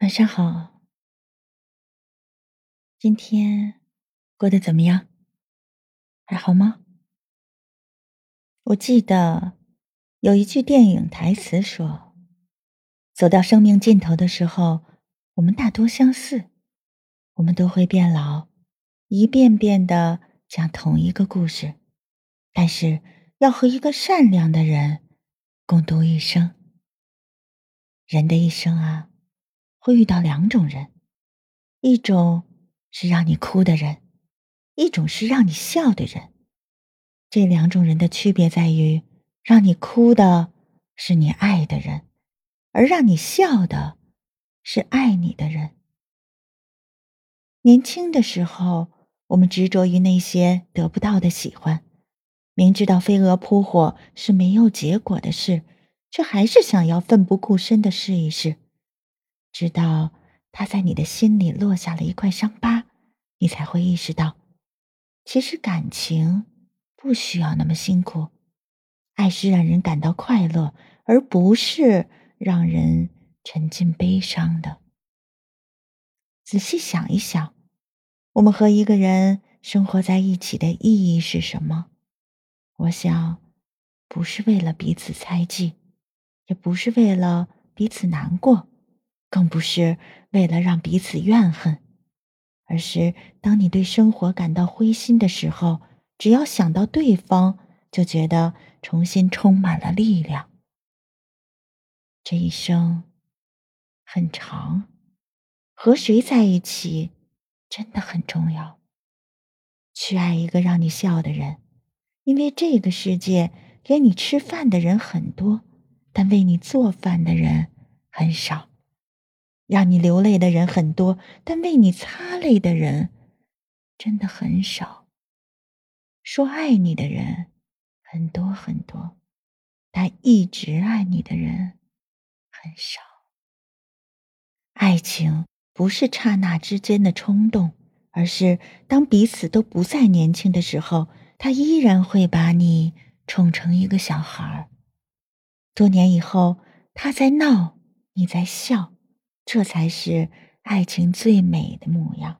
晚上好，今天过得怎么样？还好吗？我记得有一句电影台词说：“走到生命尽头的时候，我们大多相似，我们都会变老，一遍遍的讲同一个故事，但是要和一个善良的人共度一生。人的一生啊。”会遇到两种人，一种是让你哭的人，一种是让你笑的人。这两种人的区别在于，让你哭的是你爱的人，而让你笑的是爱你的人。年轻的时候，我们执着于那些得不到的喜欢，明知道飞蛾扑火是没有结果的事，却还是想要奋不顾身的试一试。直到他在你的心里落下了一块伤疤，你才会意识到，其实感情不需要那么辛苦，爱是让人感到快乐，而不是让人沉浸悲伤的。仔细想一想，我们和一个人生活在一起的意义是什么？我想，不是为了彼此猜忌，也不是为了彼此难过。更不是为了让彼此怨恨，而是当你对生活感到灰心的时候，只要想到对方，就觉得重新充满了力量。这一生很长，和谁在一起真的很重要。去爱一个让你笑的人，因为这个世界给你吃饭的人很多，但为你做饭的人很少。让你流泪的人很多，但为你擦泪的人真的很少。说爱你的人很多很多，但一直爱你的人很少。爱情不是刹那之间的冲动，而是当彼此都不再年轻的时候，他依然会把你宠成一个小孩儿。多年以后，他在闹，你在笑。这才是爱情最美的模样。